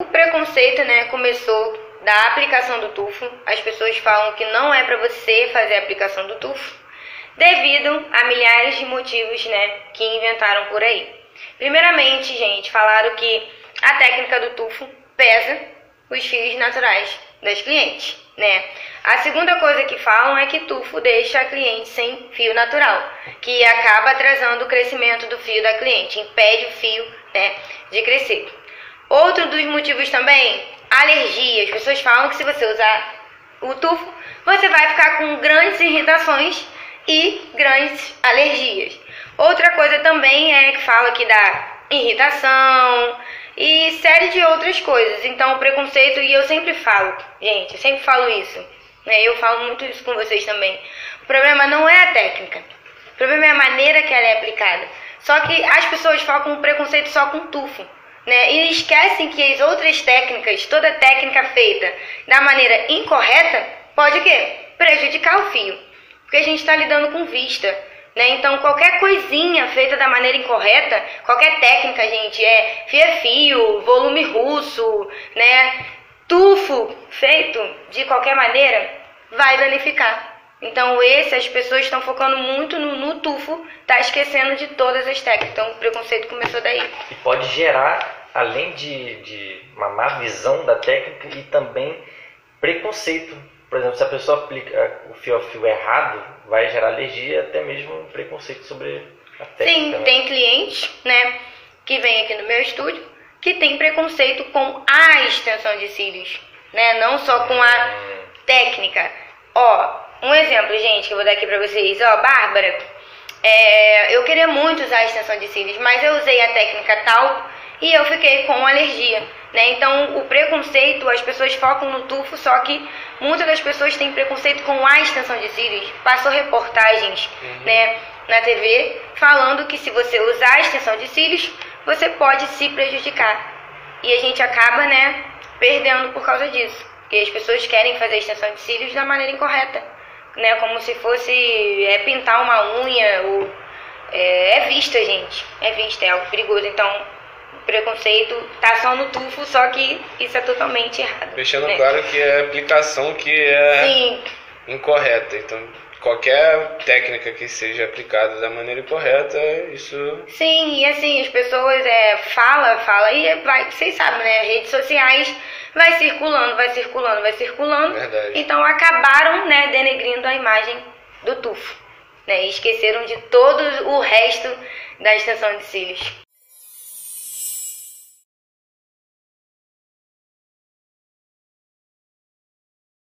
O preconceito, né, começou da aplicação do tufo. As pessoas falam que não é para você fazer a aplicação do tufo, devido a milhares de motivos, né, que inventaram por aí. Primeiramente, gente, falaram que a técnica do tufo pesa os fios naturais das clientes, né? A segunda coisa que falam é que tufo deixa a cliente sem fio natural, que acaba atrasando o crescimento do fio da cliente, impede o fio, né, de crescer. Outro dos motivos também, alergia. As pessoas falam que se você usar o tufo, você vai ficar com grandes irritações e grandes alergias. Outra coisa também é que fala que dá irritação e série de outras coisas. Então, o preconceito, e eu sempre falo, gente, eu sempre falo isso, né? Eu falo muito isso com vocês também. O problema não é a técnica, o problema é a maneira que ela é aplicada. Só que as pessoas focam o preconceito só com tufo né? E esquecem que as outras técnicas, toda técnica feita da maneira incorreta, pode o quê? Prejudicar o fio. Porque a gente está lidando com vista. Né? Então, qualquer coisinha feita da maneira incorreta, qualquer técnica, gente, é fio-fio, volume russo, né? tufo feito de qualquer maneira, vai danificar. Então, esse, as pessoas estão focando muito no, no tufo, tá esquecendo de todas as técnicas. Então, o preconceito começou daí. E pode gerar, além de, de uma má visão da técnica, e também preconceito. Por exemplo, se a pessoa aplica o fio a fio errado, vai gerar alergia, até mesmo preconceito sobre a técnica. Sim, né? tem clientes, né, que vem aqui no meu estúdio, que tem preconceito com a extensão de cílios, né, não só com a Hum, técnica. Ó, um exemplo, gente, que eu vou dar aqui pra vocês. Ó, Bárbara, é, eu queria muito usar a extensão de cílios, mas eu usei a técnica tal e eu fiquei com alergia. Né? Então, o preconceito, as pessoas focam no tufo, só que muitas das pessoas têm preconceito com a extensão de cílios. Passou reportagens né, na TV falando que se você usar a extensão de cílios, você pode se prejudicar. E a gente acaba né, perdendo por causa disso. Porque as pessoas querem fazer a extensão de cílios da maneira incorreta. Né, como se fosse é, pintar uma unha ou é, é vista, gente. É vista, é algo perigoso. Então, preconceito tá só no tufo, só que isso é totalmente errado. Deixando né? claro que é a aplicação que é Sim, incorreta. Então, qualquer técnica que seja aplicada da maneira incorreta, isso sim, e assim, as pessoas é, fala, fala, e vai, vocês sabem, né? Redes sociais vai circulando, vai circulando, vai circulando. Verdade. Então acabaram, né, denegrindo a imagem do tufo. Né, e esqueceram de todo o resto da extensão de cílios.